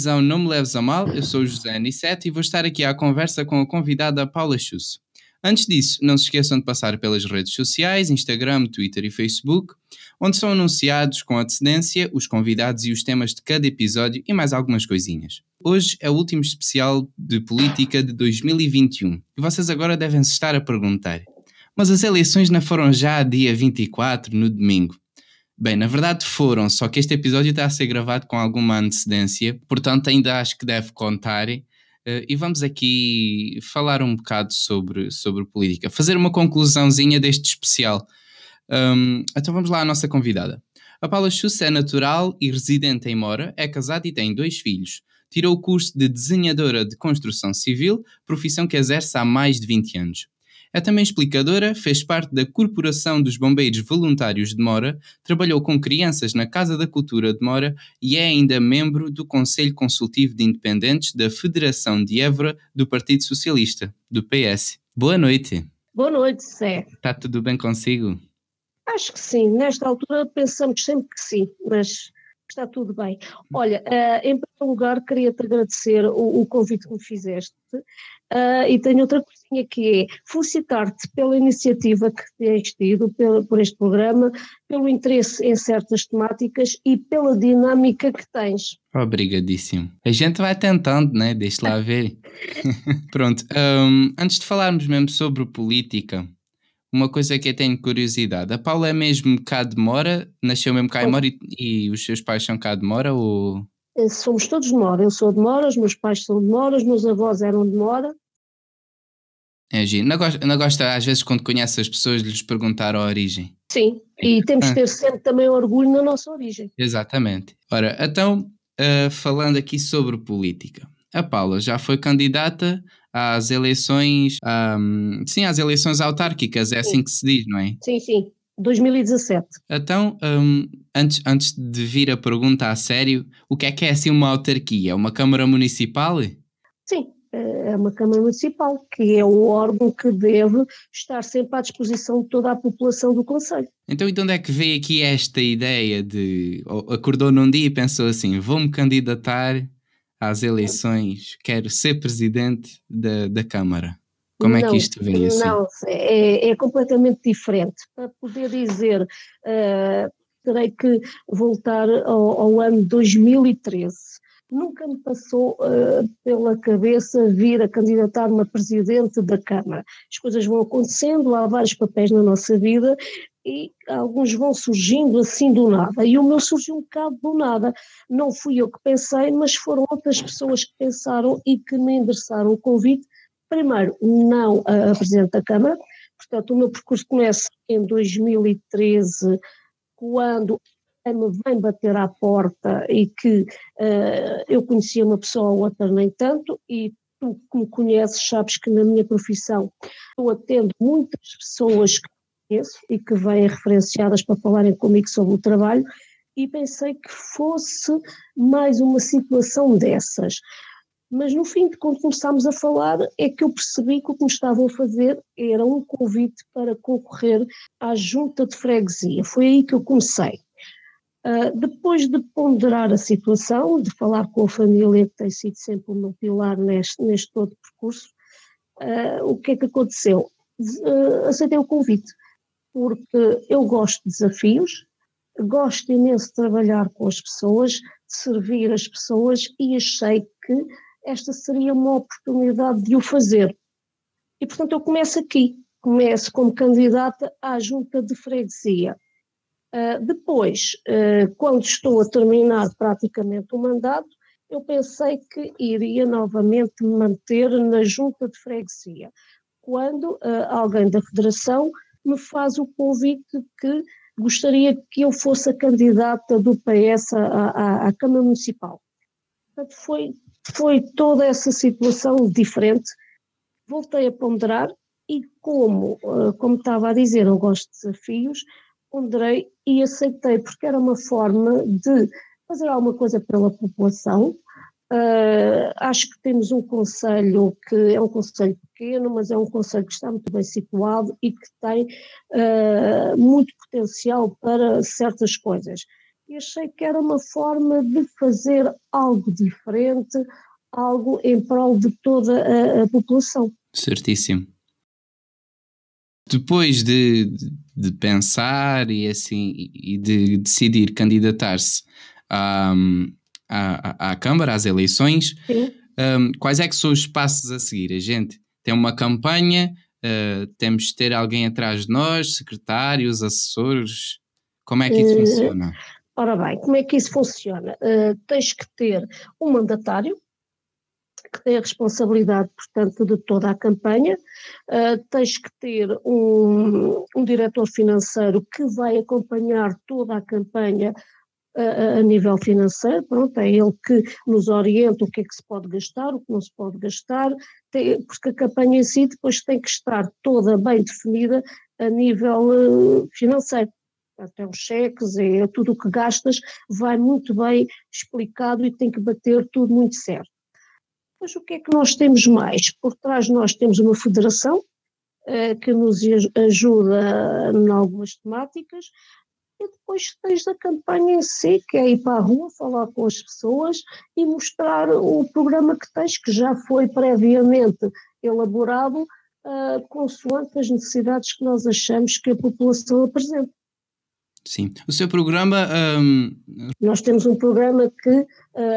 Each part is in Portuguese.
bem-vindos ao Não Me Leves a Mal. Eu sou o José Anissete e vou estar aqui à conversa com a convidada Paula Chusso. Antes disso, não se esqueçam de passar pelas redes sociais, Instagram, Twitter e Facebook, onde são anunciados com antecedência os convidados e os temas de cada episódio e mais algumas coisinhas. Hoje é o último especial de política de 2021 e vocês agora devem se estar a perguntar: mas as eleições não foram já dia 24, no domingo? Bem, na verdade foram, só que este episódio está a ser gravado com alguma antecedência, portanto ainda acho que deve contar. Uh, e vamos aqui falar um bocado sobre, sobre política, fazer uma conclusãozinha deste especial. Um, então vamos lá à nossa convidada. A Paula Schuss é natural e residente em Mora, é casada e tem dois filhos. Tirou o curso de desenhadora de construção civil, profissão que exerce há mais de 20 anos. É também explicadora, fez parte da Corporação dos Bombeiros Voluntários de Mora, trabalhou com crianças na Casa da Cultura de Mora e é ainda membro do Conselho Consultivo de Independentes da Federação de Évora do Partido Socialista, do PS. Boa noite. Boa noite, Zé. Está tudo bem consigo? Acho que sim. Nesta altura pensamos sempre que sim, mas está tudo bem. Olha, uh, em primeiro lugar, queria-te agradecer o, o, convite que me fizeste uh, e tenho outra coisinha que é felicitar-te pela iniciativa que tens tido pelo, por este programa, pelo interesse em certas temáticas e pela dinâmica que tens. Obrigadíssimo. A gente vai tentando, né? Deixa lá ver. Pronto, um, antes de falarmos mesmo sobre política, uma coisa que eu tenho curiosidade. A Paula é mesmo cá de Mora? Nasceu mesmo cá em Mora e, e, os seus pais são cá de Mora? Ou... Eh, somos todos de Mora. Eu sou de Mora, os meus pais são de Mora, os meus avós eram de Mora. É, Gi. Não gosta, não gosta, às vezes, quando conhece as pessoas, de lhes perguntar a origem? Sim, e temos que ter sempre também orgulho na nossa origem. Exatamente. Ora, então, uh, falando aqui sobre política. A Paula já foi candidata às eleições, um, sim, às eleições autárquicas, é sim. assim que se diz, não é? Sim, sim, 2017. Então, um, antes, antes de vir a pergunta a sério, o que é que é assim uma autarquia? É uma Câmara Municipal? Sim, é uma Câmara Municipal, que é o órgão que deve estar sempre à disposição de toda a população do Conselho. Então, e de onde é que veio aqui esta ideia de. Acordou num dia e pensou assim: vou-me candidatar às eleições, quero ser presidente da, da Câmara. Como não, é que isto vem assim? Não, é, é completamente diferente. Para poder dizer, uh, terei que voltar ao, ao, ano 2013. Nunca me passou uh, pela cabeça vir a candidatar-me a presidente da Câmara. As coisas vão acontecendo, há vários papéis na nossa vida e alguns vão surgindo assim do nada. E o meu surgiu um bocado do nada. Não fui eu que pensei, mas foram outras pessoas que pensaram e que me endereçaram o convite. Primeiro, não a, Presidente da Câmara, portanto, o meu percurso começa em 2013, quando me vem bater à porta e que uh, eu conhecia uma pessoa, outra nem tanto, e tu que me conheces sabes que na minha profissão eu atendo muitas pessoas que conheço e que vêm referenciadas para falarem comigo sobre o trabalho, e pensei que fosse mais uma situação dessas. Mas no fim, quando começámos a falar, é que eu percebi que o que me estavam a fazer era um convite para concorrer à junta de freguesia. Foi aí que eu comecei. Uh, depois de ponderar a situação, de falar com a família, que tem sido sempre o meu pilar neste, neste todo percurso, uh, o que é que aconteceu? Uh, aceitei o convite porque eu gosto de desafios, gosto imenso de trabalhar com as pessoas, de servir as pessoas e achei que esta seria uma oportunidade de o fazer. E portanto eu começo aqui, começo como candidata à junta de freguesia. Uh, depois, uh, quando estou a terminar praticamente o mandato, eu pensei que iria novamente me manter na junta de freguesia, quando uh, alguém da federação me faz o convite que gostaria que eu fosse a candidata do PS à, à, à Câmara Municipal. Portanto, foi, foi toda essa situação diferente. Voltei a ponderar e como, como estava a dizer, eu gosto de desafios, ponderei e aceitei, porque era uma forma de fazer alguma coisa pela população, Uh, acho que temos um conselho que é um conselho pequeno, mas é um conselho que está muito bem situado e que tem uh, muito potencial para certas coisas. e achei que era uma forma de fazer algo diferente, algo em prol de toda a, a população. Certíssimo. Depois de, de, pensar e assim e de decidir candidatar-se à, à, à Câmara, às eleições, um, quais é que são os passos a seguir? A gente tem uma campanha, uh, temos de ter alguém atrás de nós, secretários, assessores, como é que isso uh, funciona? Ora bem, como é que isso funciona? Uh, tens que ter um mandatário, que tem a responsabilidade, portanto, de toda a campanha, uh, tens que ter um, um diretor financeiro que vai acompanhar toda a campanha a, a, nível financeiro, pronto, é ele que nos orienta o que é que se pode gastar, o que não se pode gastar, tem, porque a campanha em si depois tem que estar toda bem definida a nível uh, financeiro. Até os cheques, é tudo o que gastas, vai muito bem explicado e tem que bater tudo muito certo. Mas o que é que nós temos mais? Por trás nós temos uma federação eh, que nos ajuda em algumas temáticas e depois tens a campanha em si, que é ir para a rua, falar com as pessoas e mostrar o programa que tens, que já foi previamente elaborado uh, consoante as necessidades que nós achamos que a população apresenta. Sim. O seu programa. Um... Nós temos um programa que uh,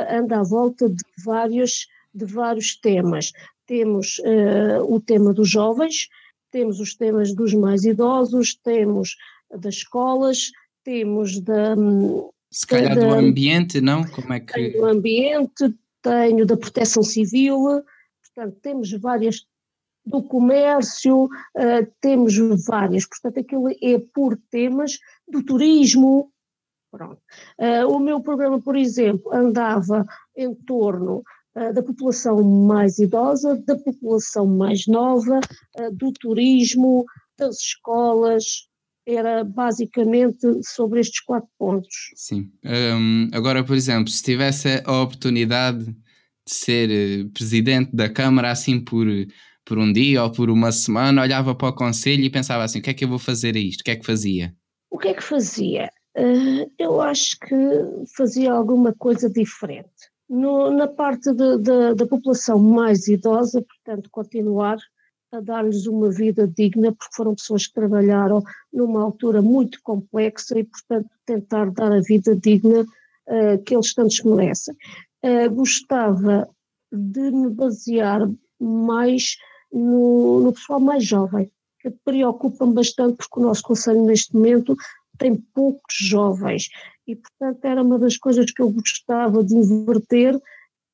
anda à volta de vários, de vários temas. Temos uh, o tema dos jovens, temos os temas dos mais idosos, temos das escolas, temos da. Hum, Se calhar da, do ambiente, não? Como é que. Do ambiente, tenho da proteção civil, portanto, temos várias do comércio, uh, temos várias, portanto aquilo é por temas do turismo. Pronto. Uh, o meu programa, por exemplo, andava em torno da população mais idosa, da população mais nova, do turismo, das escolas, era basicamente sobre estes quatro pontos. Sim. Um, agora, por exemplo, se tivesse a oportunidade de ser presidente da Câmara assim por por um dia ou por uma semana, olhava para o conselho e pensava assim: o que é que eu vou fazer a isto? O que é que fazia? O que é que fazia? Uh, eu acho que fazia alguma coisa diferente. No, na parte de, de, da população mais idosa, portanto, continuar a dar-lhes uma vida digna, porque foram pessoas que trabalharam numa altura muito complexa e, portanto, tentar dar a vida digna uh, que eles tantos merecem. Uh, gostava de me basear mais no, no pessoal mais jovem, que preocupa-me bastante porque o nosso Conselho neste momento tem poucos jovens e portanto era uma das coisas que eu gostava de inverter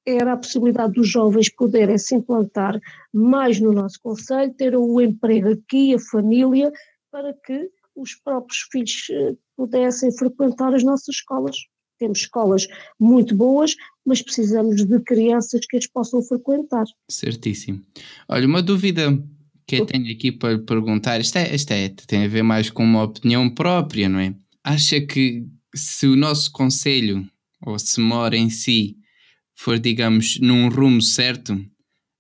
era a possibilidade dos jovens poderem se implantar mais no nosso Conselho, ter o emprego aqui, a família, para que os próprios filhos eh, pudessem frequentar as nossas escolas. Temos escolas muito boas, mas precisamos de crianças que as possam frequentar. Certíssimo. Olha, uma dúvida que eu tenho aqui para perguntar, isto, é, isto é, tem a ver mais com uma opinião própria, não é? Acha que se o nosso conselho, ou se mora em si, for, digamos, num rumo certo,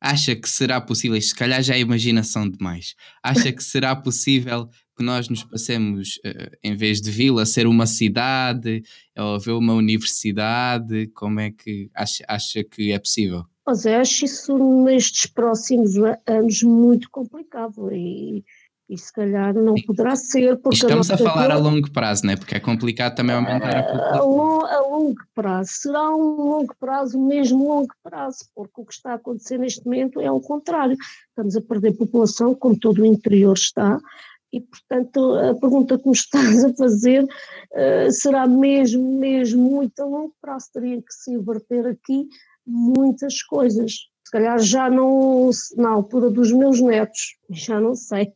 acha que será possível, se calhar já é imaginação demais, acha que será possível que nós nos passemos, uh, em vez de vila, ser uma cidade ou haver uma universidade? Como é que acha, acha que é possível? Pois é, acho isso nestes próximos anos muito complicado e, e se calhar não poderá ser. Porque Estamos a, a falar a longo prazo, não é? Porque é complicado também aumentar a população. A, longo prazo. Será um longo prazo, mesmo longo prazo, porque o que está a acontecer neste momento é o contrário. Estamos a perder população, como todo o interior está, e, portanto, a pergunta que me estás a fazer uh, será mesmo, mesmo muito a longo prazo. Teria que se inverter aqui muitas coisas. Se calhar já não, na altura dos meus netos, já não sei.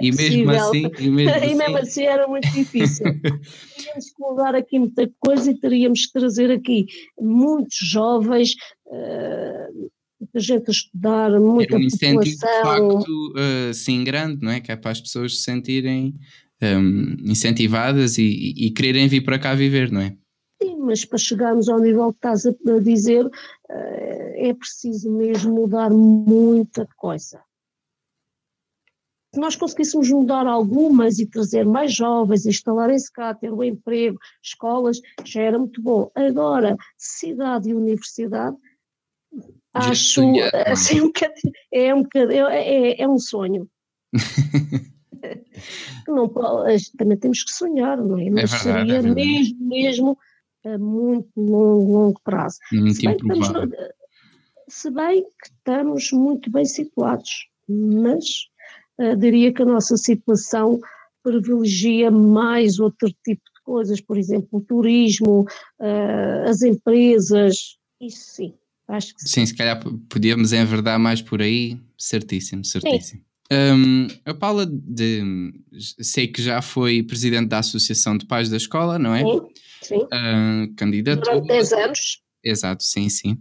E, é mesmo assim, e mesmo assim... e mesmo assim era muito difícil. teríamos que mudar aqui muita coisa e teríamos que trazer aqui muitos jovens. Uh, muita gente a estudar, muita um incentivo de facto uh, sim grande, não é? Que é para as pessoas se sentirem um, incentivadas e, e, quererem vir para cá viver, não é? Sim, mas para chegarmos ao nível que estás a dizer, uh, é preciso mesmo mudar muita coisa. Se nós conseguíssemos mudar algumas e trazer mais jovens, instalarem-se cá, ter um emprego, escolas, já era muito bom. Agora, cidade e universidade, acho assim, um é, um é, é um sonho. não, também temos que sonhar, não é? Mas é verdade, seria é mesmo, mesmo a muito longo, longo prazo. Muito se, bem estamos, se bem que estamos muito bem situados, mas uh, diria que a nossa situação privilegia mais outro tipo de coisas, por exemplo, o turismo, uh, as empresas, isso sim. Acho que sim. sim, se calhar podíamos enverdar mais por aí, certíssimo, certíssimo. Sim. Um, a Paula, de, sei que já foi presidente da Associação de Pais da Escola, não é? Sim, sim. Uh, candidato. Durante 10 anos. Exato, sim, sim.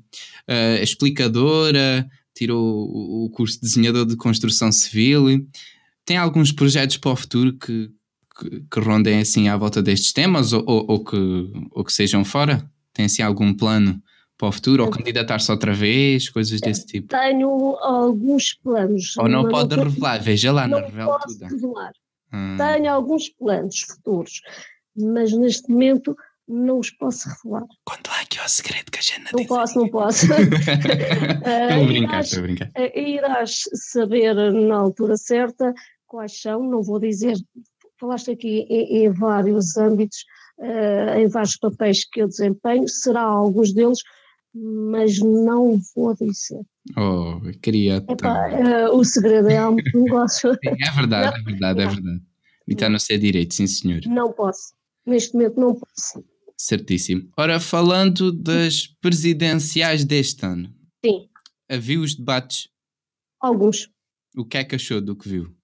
Uh, explicadora, tirou o, curso de desenhador de construção civil. Tem alguns projetos para o futuro que, que, que rondem assim à volta destes temas ou, ou, ou, que, ou que sejam fora? Tem assim algum plano para o futuro, ou candidatar-se outra vez, coisas desse tipo? Tenho alguns planos. Ou não pode não revelar, veja lá, não, não revela tudo. revelar. Hum. Tenho alguns planos futuros, mas neste momento não os posso revelar. Conta lá que é o segredo que a gente não posso, não posso. estou a brincar, estou a brincar. Irás saber na altura certa quais são, não vou dizer, falaste aqui em, em vários âmbitos, uh, em vários papéis que eu desempenho, será alguns deles mas não vou dizer. Oh, queria. Epá, uh, o segredo é algo que negócio. é verdade, é verdade, é verdade. E está no seu direito, sim senhor. Não posso. Neste momento não posso. Certíssimo. Ora, falando das presidenciais deste ano. Sim. Viu os debates? Alguns. O que é que achou do que viu?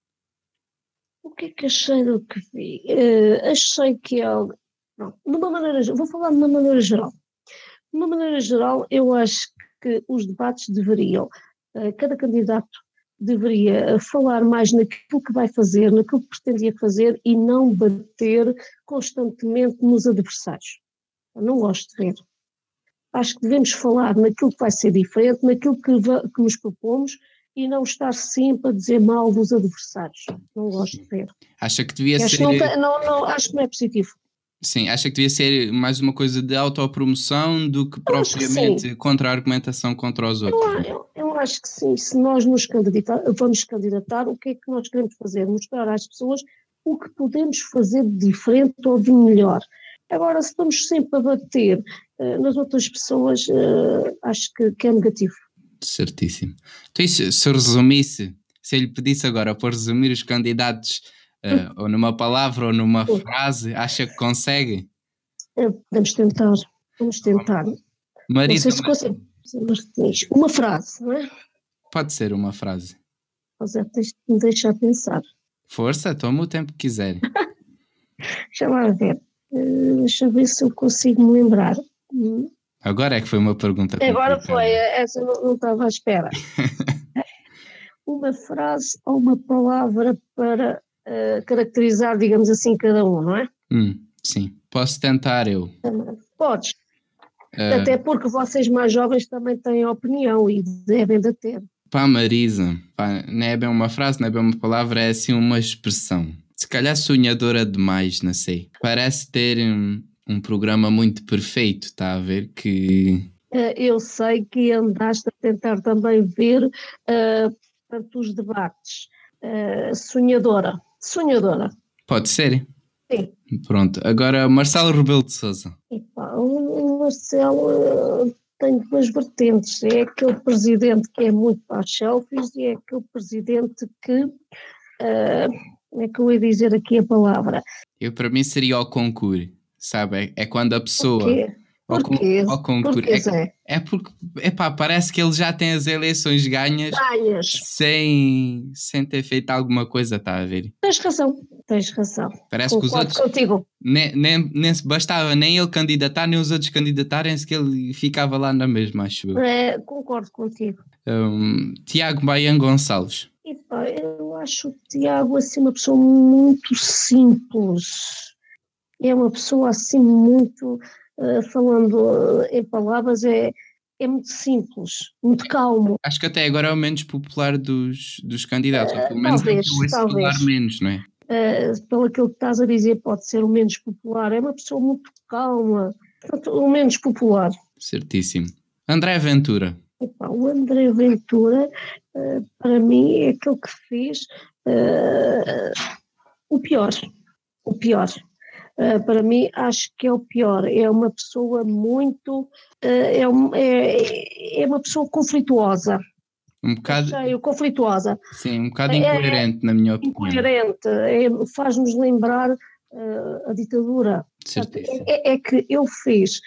O que é que achei do que vi? Uh, achei que é algo. Não, de uma maneira. Vou falar de uma maneira geral. De uma maneira geral, eu acho que os debates deveriam, eh, cada candidato deveria eh, falar mais naquilo que vai fazer, naquilo que pretendia fazer e não bater constantemente nos adversários. Não gosto de ver. Acho que devemos falar naquilo que vai ser diferente, naquilo que, que nos propomos e não estar sempre a dizer mal dos adversários. Não gosto de ver. Acha que devia acho ser. Não, não, não, acho que não é positivo. Sim, acha que devia ser mais uma coisa de autopromoção do que propriamente contra a argumentação contra os outros? Eu, eu, eu, acho que sim. Se nós nos candidatar, vamos candidatar, o que é que nós queremos fazer? Mostrar às pessoas o que podemos fazer de diferente ou de melhor. Agora, se estamos sempre a bater uh, nas outras pessoas, uh, acho que, que, é negativo. Certíssimo. Então, isso, se eu resumisse, se eu lhe pedisse agora para resumir os candidatos Uh, ou numa palavra ou numa frase, acha que consegue? Podemos tentar, vamos tentar. Marisa, não sei se Uma frase, não é? Pode ser uma frase. Mas é, tens de me deixar pensar. Força, toma o tempo que quiser. Deixa lá ver. Uh, deixa eu ver se eu consigo me lembrar. Agora é que foi uma pergunta. Agora foi, essa não, não estava à espera. uma frase ou uma palavra para uh, caracterizar, digamos assim, cada um, não é? Hum, sim, posso tentar eu. Podes. Uh, Até porque vocês mais jovens também têm opinião e devem de ter. Pá, Marisa, pá, não é bem uma frase, não é bem uma palavra, é assim uma expressão. Se calhar sonhadora demais, não sei. Parece ter um, um programa muito perfeito, está a ver? Que. Uh, eu sei que andaste a tentar também ver uh, portanto, os debates. Uh, sonhadora. Sonhadora. Pode ser. Sim. Pronto, agora Marcelo Rebelo de Sousa. o Marcelo uh, tem duas vertentes. É aquele presidente que é muito para as selfies e é aquele presidente que. Uh, é que eu ia dizer aqui a palavra? Eu, para mim, seria o concurso, sabe? É, é quando a pessoa. Porquê? Ao, Porquê, é, é porque, epá, parece que ele já tem as eleições ganhas, ganhas. Sem, sem ter feito alguma coisa, está a ver? Tens razão, tens razão. Parece Concordo que os outros. Contigo. Nem, nem, nem bastava nem ele candidatar, nem os outros candidatarem-se, que ele ficava lá na mesma, acho eu. É, concordo contigo. Um, Tiago Baian Gonçalves. Epá, eu acho o Tiago assim uma pessoa muito simples. É uma pessoa assim muito uh, falando em palavras, é, é muito simples, muito calmo. Acho que até agora é o menos popular dos, dos candidatos, ou pelo Uh, menos talvez, é talvez. menos, não é? Uh, pelo aquilo que estás a dizer, pode ser o menos popular. É uma pessoa muito calma, portanto, o menos popular. Certíssimo. André Ventura. Epá, o André Ventura, uh, para mim, é aquele que fez uh, o pior. O pior. Uh, para mim, acho que é o pior. É uma pessoa muito. é, um- é, é uma pessoa conflituosa. Um bocado, Cheio, conflituosa. sim, um bocado É- incoerente, na minha opinião. Incoerente. é- Faz-nos lembrar a ditadura. Certíssimo. É, é que ele fez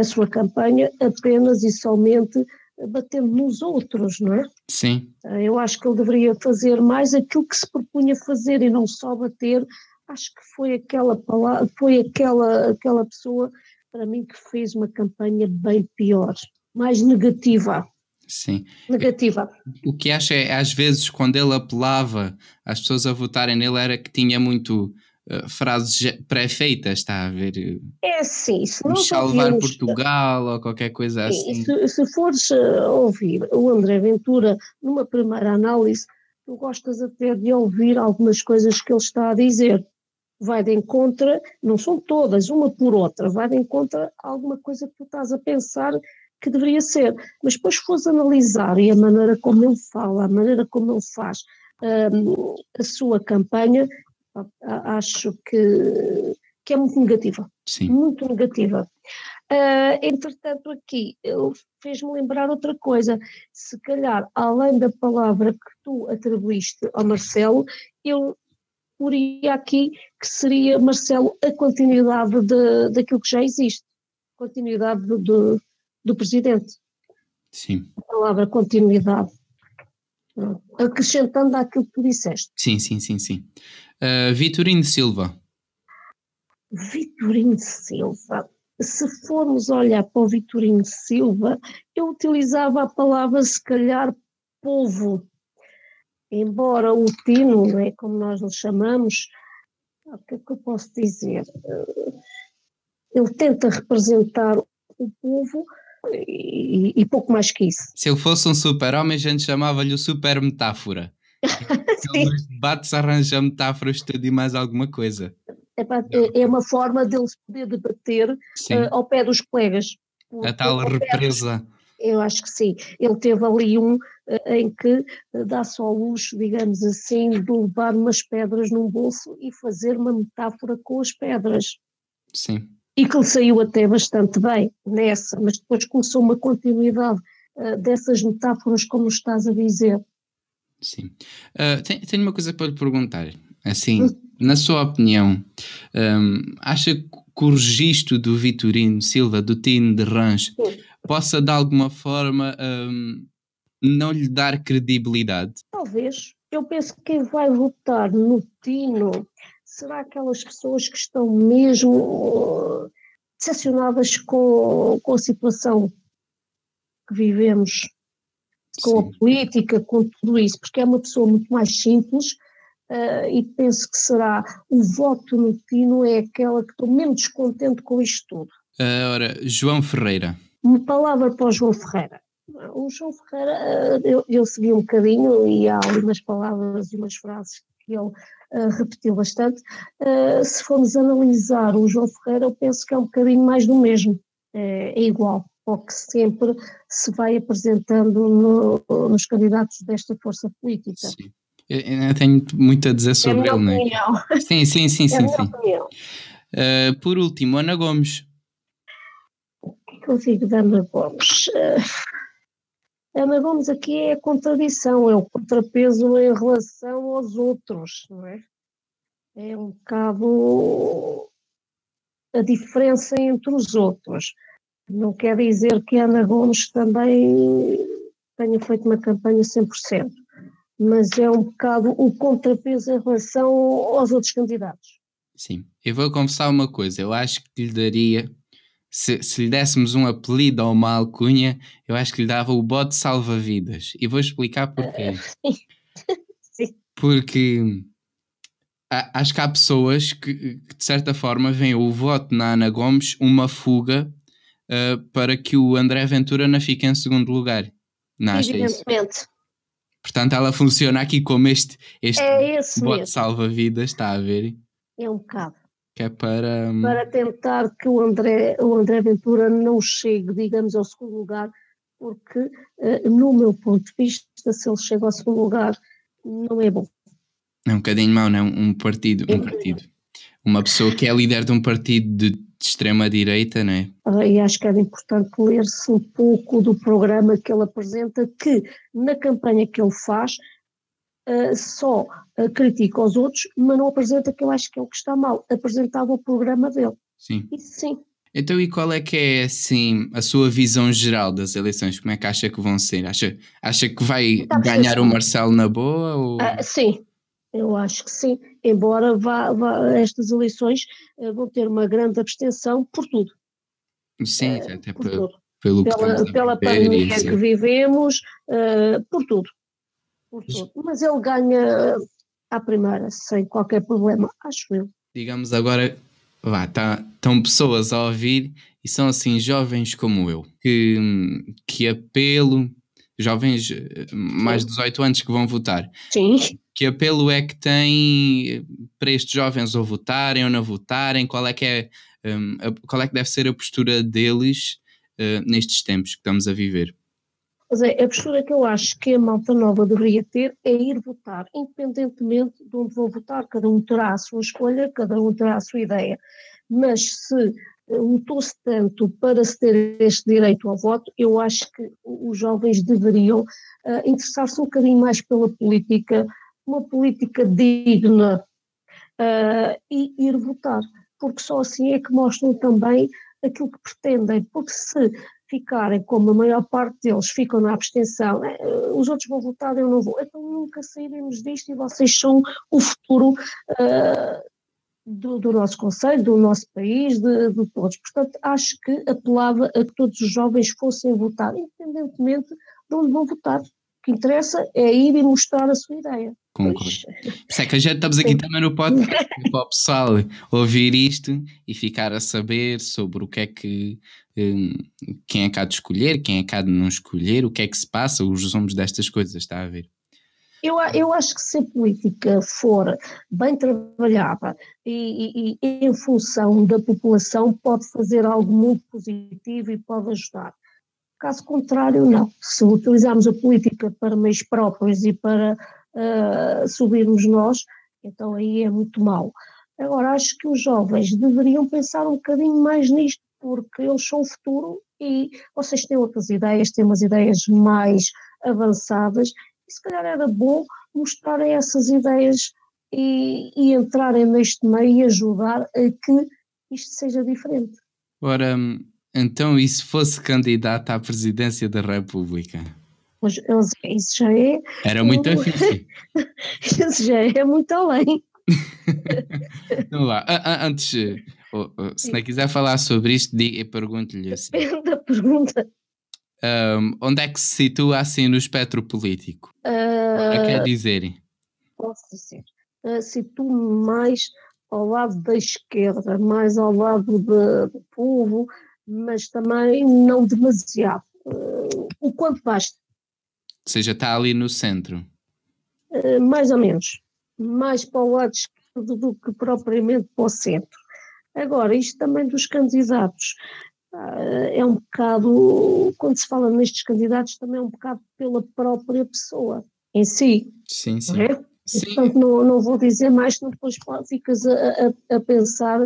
a sua campanha apenas e somente batendo nos outros, não é? Sim, Uh, Eu acho que ele deveria fazer mais aquilo que se propunha fazer e não só bater. Acho que foi aquela palavra, foi aquela, aquela pessoa, para mim, que fez uma campanha bem pior, mais negativa. sim. Negativa. O que acho é, às vezes, quando ele apelava às pessoas a votarem nele, era que tinha muito eh, frases pré-feitas, está a ver? É assim, se nós salvar ouvirmos- Portugal ou qualquer coisa Sim, assim. se, se fores uh, ouvir o André Ventura numa primeira análise, tu gostas até de ouvir algumas coisas que ele está a dizer. Vai de encontro, não são todas, uma por outra, vai de encontro a alguma coisa que tu estás a pensar que deveria ser. Mas depois fores analisar e a maneira como ele fala, a maneira como ele faz hum, a sua campanha, acho que, que é muito negativa Sim, muito negativa. Ah, entretanto, aqui fez-me lembrar outra coisa. Se calhar, além da palavra que tu atribuíste ao Marcelo, eu poria aqui que seria, Marcelo, a continuidade de, daquilo que já existe. Continuidade do, do, do presidente. sim, A palavra continuidade. Acrescentando àquilo que tu disseste. sim, sim, sim, sim. Eh, Vitorino Silva. Vitorino Silva. Se formos olhar para o Vitorino Silva, eu utilizava a palavra, se calhar, povo. Embora o Tino, não é, como nós lhe chamamos, o que é que eu posso dizer? Eh, Ele tenta representar o povo e, e pouco mais que isso. Se ele fosse um super-homem, a gente chamava-lhe o super metáfora. Ele Sim. nos debates arranja metáforas tudo e mais alguma coisa. Epá, É, é uma forma dele se poder debater eh, ao pé dos colegas. a tal dos- represa. Eu acho que sim. Ele teve ali um eh, em que eh, dá-se ao luxo, digamos assim, de levar umas pedras num bolso e fazer uma metáfora com as pedras. Sim, E que lhe saiu até bastante bem nessa, mas depois começou uma continuidade eh, dessas metáforas, como estás a dizer. sim. Eh, tenho, tenho uma coisa para lhe perguntar. Assim, na sua opinião, hum, acha que o registro do Vitorino Silva, do Tino de Range, Sim. possa de alguma forma hum, não lhe dar credibilidade? Talvez. Eu penso que quem vai votar no Tino será aquelas pessoas que estão mesmo eh, decepcionadas com, com a situação que vivemos, com Sim. a política, com tudo isso, porque é uma pessoa muito mais simples eh, e penso que será o voto no Tino é aquela que estou menos descontente com isto tudo. Ah, ora, João Ferreira. Uma palavra para o João Ferreira. O João Ferreira, eu, eu segui um bocadinho e há ali umas palavras e umas frases que ele repetiu bastante. Eh, se formos analisar o João Ferreira, eu penso que é um bocadinho mais do mesmo. É, é igual ao que sempre se vai apresentando no- nos candidatos desta força política. Sim. Eu, tenho muito a dizer É a sobre ele, não é? opinião. Sim, sim, sim, É sim. minha sim. Ah, por último, Ana Gomes. O que é eu digo da Ana Gomes? Eh, Ana Gomes aqui é a contradição, é o contrapeso em relação aos outros, não é? É um bocado a diferença entre os outros. Não quer dizer que a Ana Gomes também tenha feito uma campanha 100%, mas é um bocado o contrapeso em relação aos outros candidatos. Sim. Eu vou confessar uma coisa. Eu acho que lhe daria, se, se lhe dessemos um apelido ou uma alcunha, eu acho que lhe dava o bote salva-vidas. E vou explicar porquê. Porque a- acho que há pessoas que, que, de certa forma, veem o voto na Ana Gomes uma fuga uh, para que o André Ventura não fique em segundo lugar. Não acha isso? Evidentemente. Portanto, ela funciona aqui como este, este É bote salva-vidas, está a ver? É um bocado. Que é para. hum, Para tentar que o André, o André Ventura não chegue, digamos, ao segundo lugar, porque, eh, no meu ponto de vista, se ele chega ao segundo lugar, não é bom. É um bocadinho mau, não é? Um partido, um É. partido. Uma pessoa que é líder de um partido de, extrema-direita, não é? Ah, E acho que era importante ler-se um pouco do programa que ele apresenta, que na campanha que ele faz ah, só ah, critica os outros, mas não apresenta que eu acho que é o que está mal. Apresentava o programa dele. Sim. Isso sim. Então, e qual é que é, assim, a sua visão geral das eleições? Como é que acha que vão ser? Acha, acha que vai a ganhar o perceber? Marcelo na boa? Ou... Ah, sim, eu acho que sim. Embora vá, vá- estas eleições ah, vão ter uma grande abstenção por tudo. Sim, ah, até por pe- tudo. pelo Pela, pela pandemia assim. que vivemos, por tudo. Por tudo. Mas ele ganha à primeira, sem qualquer problema, acho eu. digamos agora, vá, tá, estão pessoas a ouvir e são assim jovens como eu, que, que apelo, jovens eh, mais de 18 anos que vão votar, Sim. que apelo é que tem eh, para estes jovens ou votarem ou não votarem, qual é que é, a- qual é que deve ser a postura deles eh, nestes tempos que estamos a viver? Mas é, a postura que eu acho que a malta nova deveria ter é ir votar, independentemente de onde vou votar. Cada um terá a sua escolha, cada um terá a sua ideia. Mas se eh, lutou-se tanto para se ter este direito ao voto, eu acho que os jovens deveriam eh, interessar-se um bocadinho mais pela política, uma política digna eh, e ir votar, porque só assim é que mostram também aquilo que pretendem, porque se ficarem, como a maior parte deles ficam na abstenção, eh, os outros vão votar, eu não vou, então nunca sairemos disto e vocês são o futuro eh, do, do nosso Conselho, do nosso país, de, de todos. Portanto, acho que apelava a que todos os jovens fossem votar, independentemente de onde vão votar. O que interessa é ir e mostrar a sua ideia. Concordo. Por isso é que a gente estamos aqui também no podcast para o pessoal ouvir isto e ficar a saber sobre o que é que quem é que de escolher, quem é que de não escolher, o que é que se passa, os resumos destas coisas, está a ver? Eu, eu acho que se a política for bem trabalhada e, e- e em função da população, pode fazer algo muito positivo e pode ajudar. Caso contrário, não. Se utilizarmos a política para meios próprios e para ah, subirmos nós, então aí é muito mau. Agora, acho que os jovens deveriam pensar um bocadinho mais nisto, porque eles são o futuro e vocês têm outras ideias, têm umas ideias mais avançadas e se calhar era bom mostrarem essas ideias e, e entrarem neste meio e ajudar a que isto seja diferente. Ora, então e se fosse candidato à presidência da República? Isso já é, Era muito difícil. isso já é muito além. Então lá, antes, se não quiser falar sobre isto, pergunto-lhe assim, Depende da pergunta. hum, onde é que se situa assim no espectro político? O que é que Ah, quer dizer? posso dizer, ah, situo-me mais ao lado da esquerda, mais ao lado de- do povo, mas também não demasiado. Ah, o quanto basta. Ou seja, está ali no centro. Eh, mais ou menos, mais para o lado esquerdo do que propriamente para o centro. Agora, isto também dos candidatos, ah, é um bocado, quando se fala nestes candidatos, também é um bocado pela própria pessoa em si, Sim, sim. é? Sim, Portanto, não, não vou dizer mais, senão depois ficas a, a- a pensar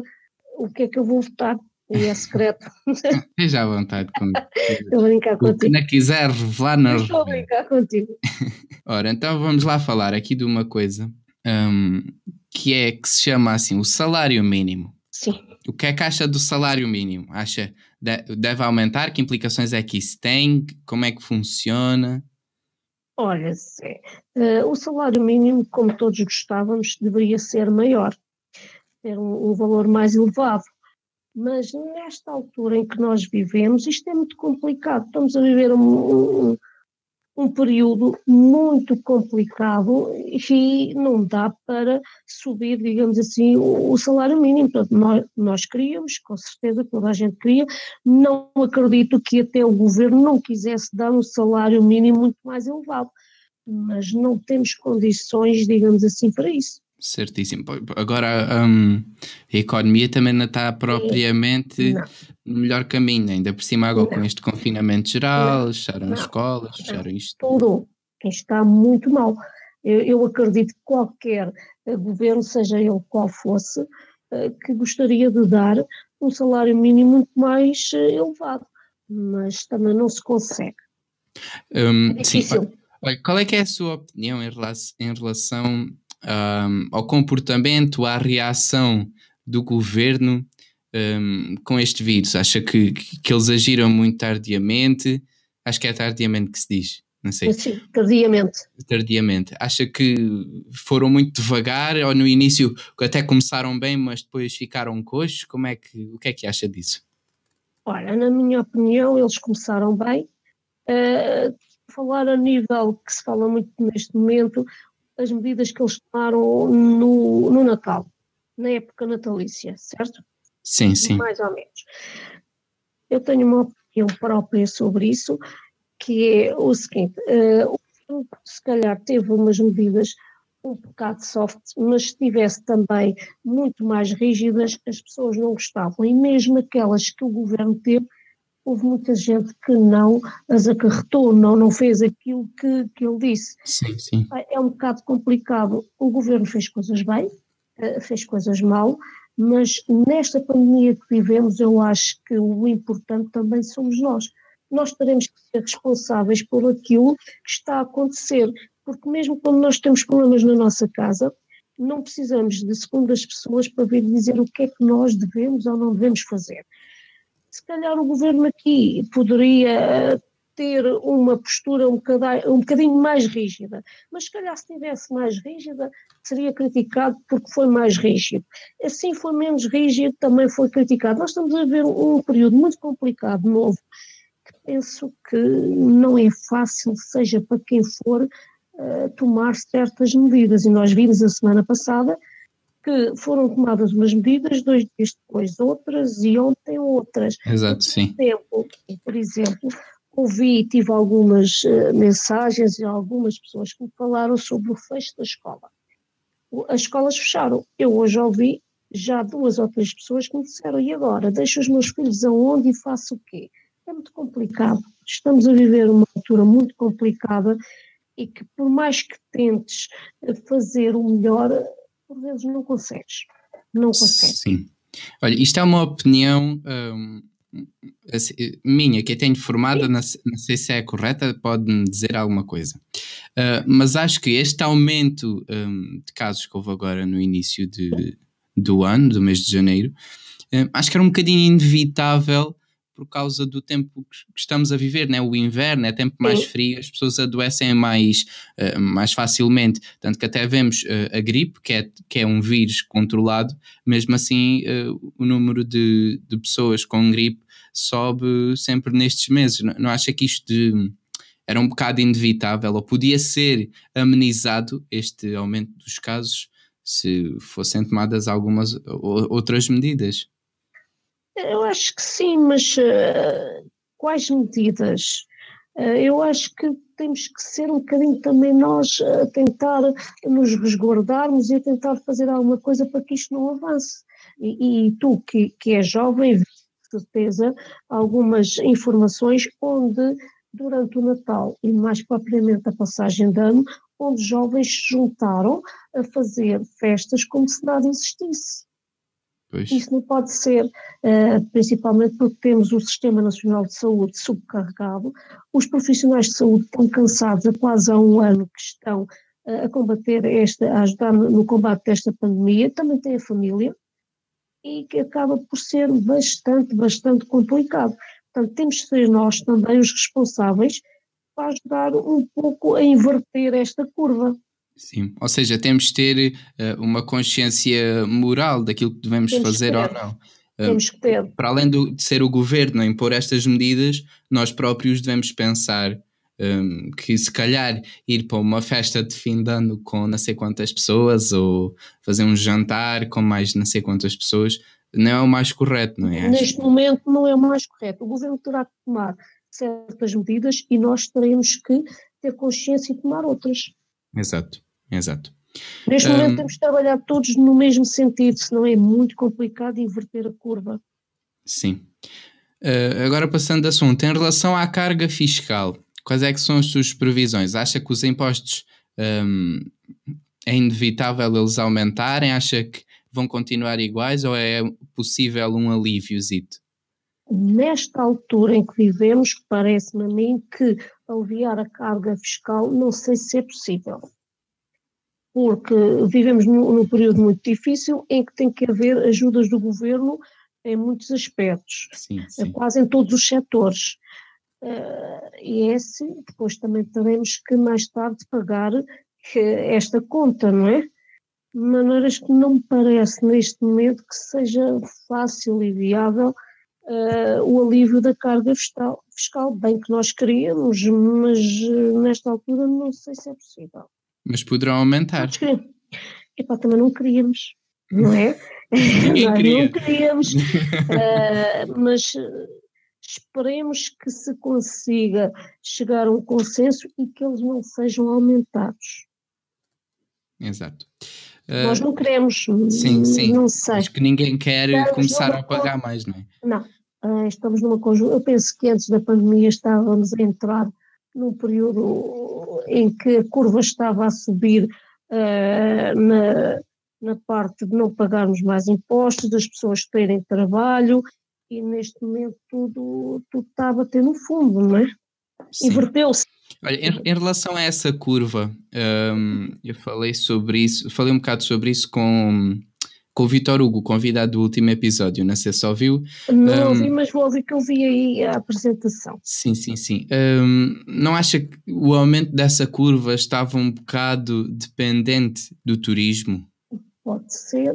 o que é que eu vou votar, e é secreto. esteja à vontade comigo. Estou a brincar contigo. não quiser revelar, não Estou a brincar contigo. Ora, então vamos lá falar aqui de uma coisa hum, que é que se chama assim o salário mínimo. Sim. O que é que acha do salário mínimo? Acha de- deve aumentar? Que implicações é que isso tem? Como é que funciona? Olha, Zé, eh, o salário mínimo, como todos gostávamos, deveria ser maior, ter um, um valor mais elevado. Mas nesta altura em que nós vivemos, isto é muito complicado. Estamos a viver um, um- um período muito complicado e não dá para subir, digamos assim, o, o salário mínimo. Portanto, nós, nós queríamos, com certeza toda a gente queria, não acredito que até o governo não quisesse dar um salário mínimo muito mais elevado, mas não temos condições, digamos assim, para isso. Certíssimo. Agora um, a economia também não está propriamente não. Melhor caminho, ainda por cima agora com este confinamento geral, fecharam escolas, fecharam isto. Tudo. Está muito mal. Eu, eu, acredito que qualquer eh, governo, seja ele qual fosse, eh, que gostaria de dar um salário mínimo muito mais eh, elevado, mas também não se consegue. Um, é sim, qual é que é a sua opinião em relação, em relação um, ao comportamento, à reação do governo um, com este vírus? Acha que, que eles agiram muito tardiamente? Acho que é tardiamente que se diz, não sei. Sim, tardiamente. Tardiamente. Acha que foram muito devagar ou no início até começaram bem, mas depois ficaram coxos? Como é que, o que é que acha disso? Olha, na minha opinião, eles começaram bem. Uh, falar a nível que se fala muito neste momento, as medidas que eles tomaram no, no Natal, na época natalícia, certo? Sim, sim. Mais ou menos. Eu tenho uma opinião própria sobre isso, que é o seguinte: uh, o se calhar teve umas medidas um bocado soft, mas se tivesse também muito mais rígidas, as pessoas não gostavam. E mesmo aquelas que o governo teve, houve muita gente que não as acarretou, não, não fez aquilo que, que ele disse. Sim, sim. É um bocado complicado. O governo fez coisas bem, eh, fez coisas mal, mas nesta pandemia que vivemos, eu acho que o importante também somos nós. Nós teremos que ser responsáveis por aquilo que está a acontecer, porque mesmo quando nós temos problemas na nossa casa, não precisamos de segundas pessoas para vir dizer o que é que nós devemos ou não devemos fazer se calhar o governo aqui poderia ter uma postura um bocadinho, um bocadinho mais rígida, mas se calhar se tivesse mais rígida seria criticado porque foi mais rígido. Assim foi menos rígido, também foi criticado. Nós estamos a ver um período muito complicado, novo, que penso que não é fácil, seja para quem for, uh, tomar certas medidas. E nós vimos a semana passada que foram tomadas umas medidas, dois dias depois outras e ontem outras. Exato, sim. Tempo, por exemplo, ouvi, tive algumas uh, mensagens e algumas pessoas que me falaram sobre o fecho da escola. As escolas fecharam. Eu hoje ouvi já duas ou três pessoas que me disseram, e agora? Deixo os meus filhos aonde e faço o quê? É muito complicado. Estamos a viver uma altura muito complicada e que por mais que tentes eh, fazer o melhor, por vezes não consegues. Não consegues. Sim. Olha, isto é uma opinião um, assim, minha, que eu tenho formada, não, não sei se é correta, pode-me dizer alguma coisa. Uh, mas acho que este aumento um, de casos que houve agora no início de, do ano, do mês de janeiro, um, acho que era um bocadinho inevitável por causa do tempo que estamos a viver, né? o inverno é tempo mais frio, as pessoas adoecem mais, uh, mais facilmente, tanto que até vemos uh, a gripe, que é, que é um vírus controlado, mesmo assim uh, o número de, de pessoas com gripe sobe sempre nestes meses. Não, não acha que isto de, era um bocado inevitável, ou podia ser amenizado este aumento dos casos se fossem tomadas algumas outras medidas? Eu acho que sim, mas uh, quais medidas? Uh, eu acho que temos que ser um bocadinho também nós a tentar nos resguardarmos e a tentar fazer alguma coisa para que isto não avance. E, e tu, que, que és jovem, com certeza algumas informações onde durante o Natal e mais propriamente a passagem de ano, onde jovens se juntaram a fazer festas como se nada existisse. Pois. Isso não pode ser, uh, principalmente porque temos o Sistema Nacional de Saúde subcarregado, os profissionais de saúde estão cansados há quase há um ano que estão uh, a combater esta, a ajudar no combate desta pandemia, também tem a família, e que acaba por ser bastante, bastante complicado. Portanto, temos de ser nós também os responsáveis para ajudar um pouco a inverter esta curva. Sim, ou seja, temos de ter uh, uma consciência moral daquilo que devemos temos fazer ou não. Eh, temos que ter. Para além do, de ser o governo a impor estas medidas, nós próprios devemos pensar um, que se calhar ir para uma festa de fim de ano com não sei quantas pessoas ou fazer um jantar com mais não sei quantas pessoas não é o mais correto, não é? Neste momento não é o mais correto. O governo terá que tomar certas medidas e nós teremos que ter consciência e tomar outras. Exato, exato. Neste um, momento temos que trabalhar todos no mesmo sentido, senão é muito complicado inverter a curva. Sim. Uh, agora passando de assunto, em relação à carga fiscal, quais é que são as suas previsões? Acha que os impostos um, é inevitável eles aumentarem? Acha que vão continuar iguais ou é possível um alíviozito? Nesta altura em que vivemos, parece-me a mim que aliviar a carga fiscal não sei se é possível. Porque vivemos num, num período muito difícil em que tem que haver ajudas do governo em muitos aspectos, sim, sim. quase em todos os setores. Uh, e é assim, depois também teremos que mais tarde pagar esta conta, não é? De maneiras que não me parece neste momento que seja fácil e viável uh, o alívio da carga fiscal, fiscal, bem que nós queríamos, mas uh, nesta altura não sei se é possível. Mas poderão aumentar. Epá, também não queríamos, não é? Nós queria. não queríamos, uh, mas esperemos que se consiga chegar a um consenso e que eles não sejam aumentados. Exato. Uh, Nós não queremos, sim, sim. não sei. Acho que ninguém quer estamos começar a pagar mais, não é? Não, uh, estamos numa conjuntura, eu penso que antes da pandemia estávamos a entrar num período em que a curva estava a subir uh, na, na parte de não pagarmos mais impostos, das pessoas terem trabalho, e neste momento tudo, tudo está a bater no fundo, não é? Inverteu-se. Olha, em, em, relação a essa curva, um, eu falei sobre isso, falei um bocado sobre isso com, com o Vitor Hugo, convidado do último episódio, não sei se ouviu. Não um, ouvi, mas vou ouvir que eu vi aí a apresentação. Sim, sim, sim. Um, não acha que o aumento dessa curva estava um bocado dependente do turismo? Pode ser,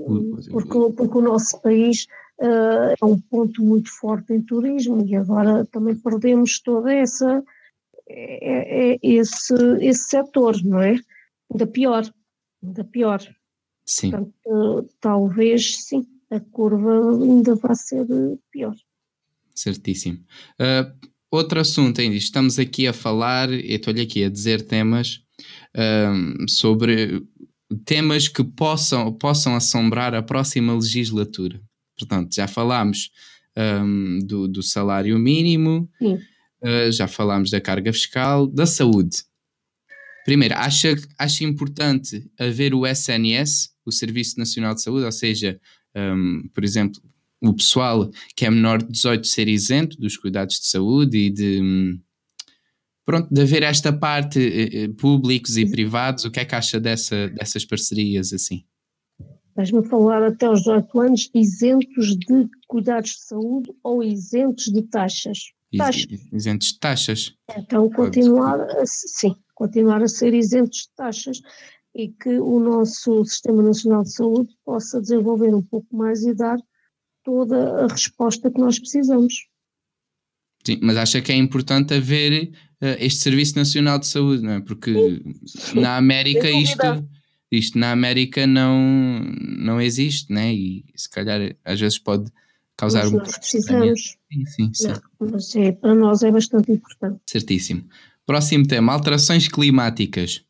porque, porque o nosso país uh, é um ponto muito forte em turismo e agora também perdemos toda essa é, é esse, esse setor, não é? Ainda pior, ainda pior. Sim. Portanto, talvez sim, a curva ainda vai ser pior. Certíssimo. Uh, outro assunto ainda, estamos aqui a falar, e estou-lhe aqui a dizer temas uh, sobre temas que possam, possam assombrar a próxima legislatura. Portanto, já falámos um, ah, do, do salário mínimo. Uh, já falámos da carga fiscal, da saúde. Primeiro, acha, acha importante haver o SNS, o Serviço Nacional de Saúde, ou seja, um, por exemplo, o pessoal que é menor de 18 ser isento dos cuidados de saúde e de. Um, pronto, de haver esta parte uh, públicos e privados, o que é que acha dessa, dessas parcerias assim? Estás-me a falar até aos 18 anos isentos de cuidados de saúde ou isentos de taxas? taxas. Isentos de taxas. Então, continuar, sim, continuar a ser isentos de taxas e que o nosso Sistema Nacional de Saúde possa desenvolver um pouco mais e dar toda a resposta que nós precisamos. Sim, mas acha que é importante haver uh, este Serviço Nacional de Saúde, não é? Porque sim, na América isto, isto na América não, não existe, né? E se calhar às vezes pode causar mas um nós precisamos. Sim, sim, sim. Não, mas é, para nós é bastante importante. Certíssimo. Próximo tema: alterações climáticas.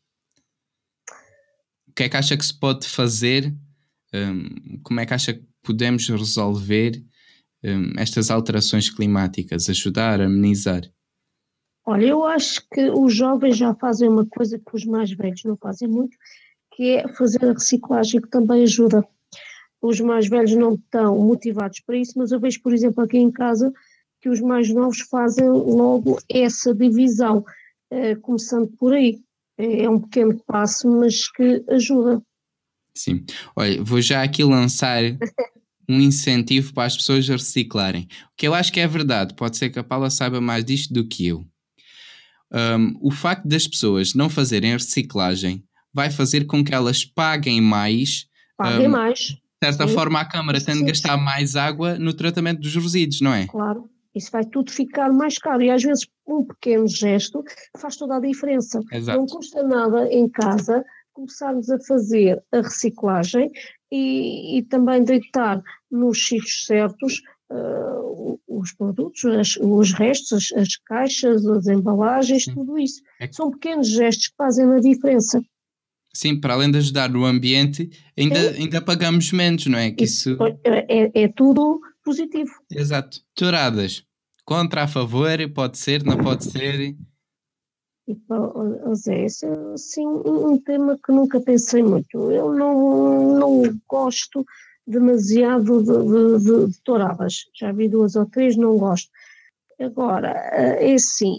O que é que acha que se pode fazer? Um, como é que acha que podemos resolver um, estas alterações climáticas? Ajudar, amenizar? Olha, eu acho que os jovens já fazem uma coisa que os mais velhos não fazem muito, que é fazer a reciclagem, que também ajuda os mais velhos não estão motivados para isso, mas eu vejo, por exemplo, aqui em casa, que os mais novos fazem logo essa divisão, começando por aí. É, é um pequeno passo, mas que ajuda. Sim. Olha, vou já aqui lançar um incentivo para as pessoas a reciclarem. O que eu acho que é verdade, pode ser que a Paula saiba mais disto do que eu. Um, o facto das pessoas não fazerem reciclagem vai fazer com que elas paguem mais. Paguem um, mais de certa Sim. forma, a Câmara tem de gastar mais água no tratamento dos resíduos, não é? Claro, Isso vai tudo ficar mais caro e às vezes um pequeno gesto faz toda a diferença. Exato. Não custa nada em casa começarmos a fazer a reciclagem e, e também deitar nos sítios certos uh, os produtos, as, os restos, as, as, caixas, as embalagens, Sim. tudo isso. É. São pequenos gestos que fazem a diferença. Sim, para além de ajudar no ambiente, ainda, ainda pagamos menos, não é? Que isso... É, é, é tudo positivo. Exato. Touradas. Contra, a favor, pode ser, não pode ser. E, Zé, esse é assim, um tema que nunca pensei muito. Eu não, não gosto demasiado de, de, de, touradas. Já vi duas ou três, não gosto. Agora, eh, é assim,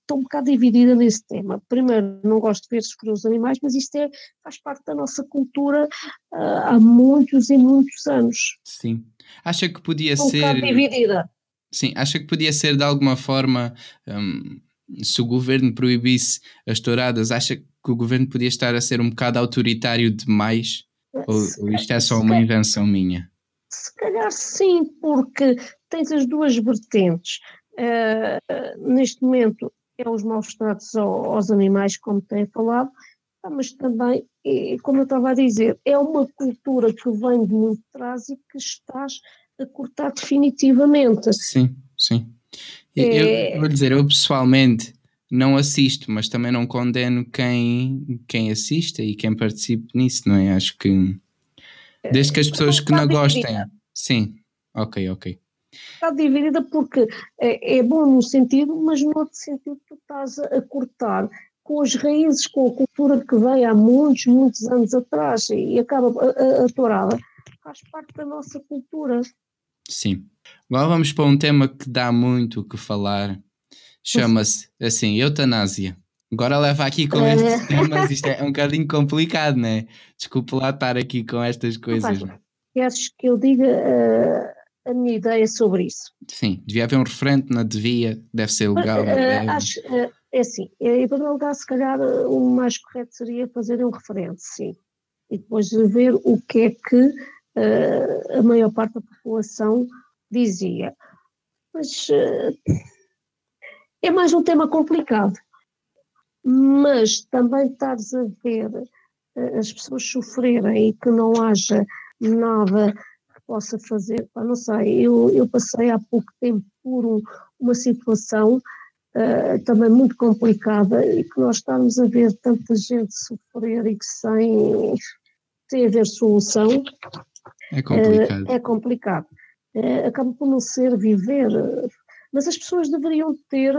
estou um bocado dividida nesse tema. Primeiro, não gosto de ver sofrer os animais, mas isto é, faz parte da nossa cultura uh, há muitos e muitos anos. Sim. Acha que podia estou ser. Um bocado dividida. Sim, acha que podia ser de alguma forma. Um, se o governo proibisse as touradas, acha que o governo podia estar a ser um bocado autoritário demais? Ou, ou isto é só uma invenção minha? Se calhar sim, porque tens as duas vertentes. Uh, neste momento é os maus tratos aos animais, como tem falado, mas também, como eu estava a dizer, é uma cultura que vem de muito trás e que estás a cortar definitivamente. Sim, sim. É... Eu, vou dizer, eu pessoalmente não assisto, mas também não condeno quem, quem assista e quem participe nisso, não é? Acho que desde que as pessoas que não gostem. Sim, ok, ok está dividida porque é, é, bom num sentido, mas no outro sentido tu estás a, cortar com as raízes, com a cultura que veio há muitos, muitos anos atrás e acaba a, a, a tourada, faz parte da nossa cultura. Sim. Agora vamos para um tema que dá muito o que falar. Chama-se assim, eutanásia. Agora leva aqui com estes é. temas, isto é um bocadinho complicado, não é? Desculpe lá estar aqui com estas coisas. queres que eu diga uh, a minha ideia sobre isso. Sim, devia haver um referente, não devia, deve ser legal. Uh, acho, uh, é assim, em primeiro lugar, se calhar o mais correto seria fazer um referente, sim, e depois ver o que é que uh, a maior parte da população dizia. Mas é mais um tema complicado. Mas também estares a ver as pessoas sofrerem e que não haja nada possa fazer, pá, não sei, eu, eu passei há pouco tempo por um, uma situação uh, também muito complicada e que nós estamos a ver tanta gente sofrer e que sem, sem haver solução. É complicado. Uh, é complicado. Uh, acaba por não ser viver, mas as pessoas deveriam ter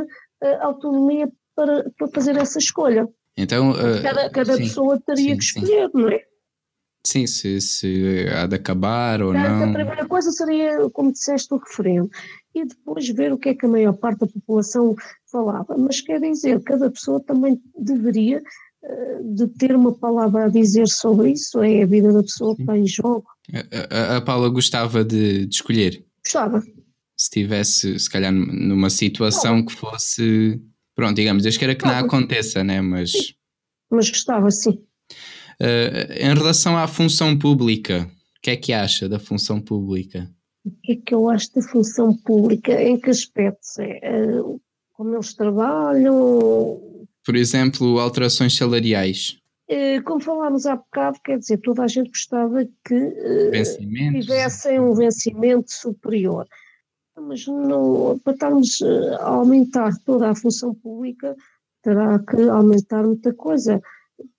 autonomia para, para fazer essa escolha. Então, cada, cada pessoa teria sim, que escolher, sim. não é? Sim, se, se há de acabar ou não. A primeira coisa seria, como disseste, o referendo. E depois ver o que é que a maior parte da população falava. Mas quer dizer, cada pessoa também deveria uh, de ter uma palavra a dizer sobre isso. É a vida da pessoa que está em jogo. A, a, a Paula gostava de, de, escolher? Gostava. Se tivesse, se calhar, numa situação que fosse. Pronto, digamos, Deus queira que não aconteça, né? Mas. Sim. Mas gostava, sim. Uh, em relação à função pública, o que é que acha da função pública? O que é que eu acho da função pública? Em que aspectos? É, uh, como eles trabalham? Por exemplo, alterações salariais. Uh, como falámos há bocado, quer dizer, toda a gente gostava que tivessem um vencimento superior. Mas não, para estarmos a aumentar toda a função pública, terá que aumentar muita coisa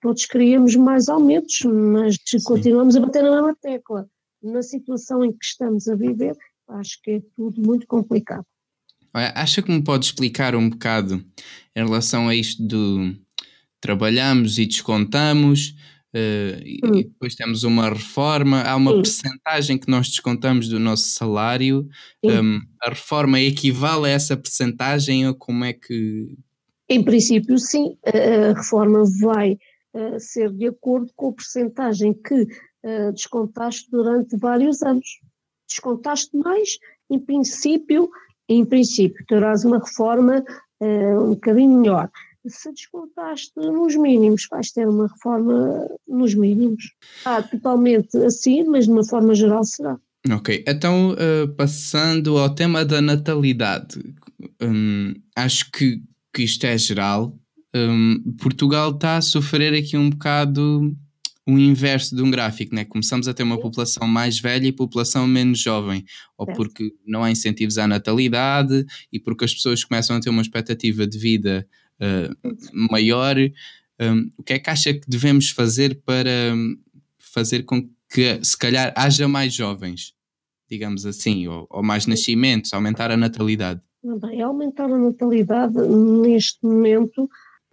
todos queríamos mais aumentos, mas Sim. continuamos a bater na mesma tecla. Na situação em que estamos a viver, acho que é tudo muito complicado. Acha que me pode explicar um bocado em relação a isto do trabalhamos e descontamos uh, hum. e depois temos uma reforma, há uma percentagem que nós descontamos do nosso salário, um, a reforma equivale a essa percentagem ou como é que... Em princípio sim, a reforma vai ser de acordo com a percentagem que descontaste durante vários anos. Descontaste mais, em princípio, em princípio terás uma reforma um bocadinho melhor. Se descontaste nos mínimos, vais ter uma reforma nos mínimos. Ah, totalmente assim, mas de uma forma geral será. Ok, então uh, passando ao tema da natalidade, um, acho que, que isto é geral. Um, Portugal está a sofrer aqui um bocado o inverso de um gráfico, né? Começamos a ter uma população mais velha e população menos jovem, ou porque não há incentivos à natalidade e porque as pessoas começam a ter uma expectativa de vida uh, maior. Um, o que é que acha que devemos fazer para fazer com que se calhar haja mais jovens, digamos assim, ou, ou mais nascimentos, aumentar a natalidade? Bem, aumentar a natalidade neste momento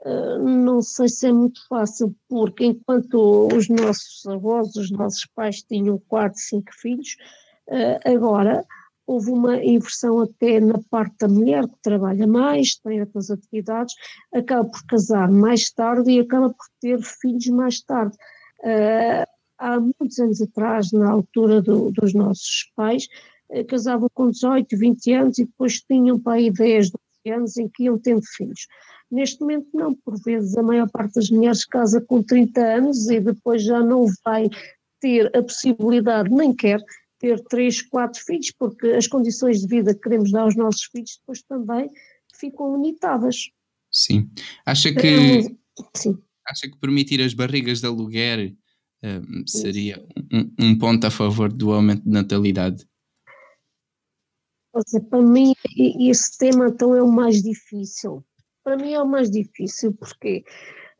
ah, não sei se é muito fácil, porque enquanto os nossos avós, os nossos pais tinham quatro, cinco filhos, ah, agora houve uma inversão até na parte da mulher que trabalha mais, tem outras atividades, acaba por casar mais tarde e acaba por ter filhos mais tarde. Ah, há muitos anos atrás, na altura do, dos nossos pais, casavam com 18, 20 anos e depois tinham para aí 10, 12 anos em que iam tendo filhos. Neste momento não, por vezes a maior parte das mulheres casa com 30 anos e depois já não vai ter a possibilidade, nem quer, ter 3, 4 filhos, porque as condições de vida que queremos dar aos nossos filhos depois também ficam limitadas. Sim. Acha que, Sim. Acha que permitir as barrigas de aluguer um, seria um, um, ponto a favor do aumento de natalidade? Seja, para mim, esse tema então é o mais difícil para mim é o mais difícil, porquê?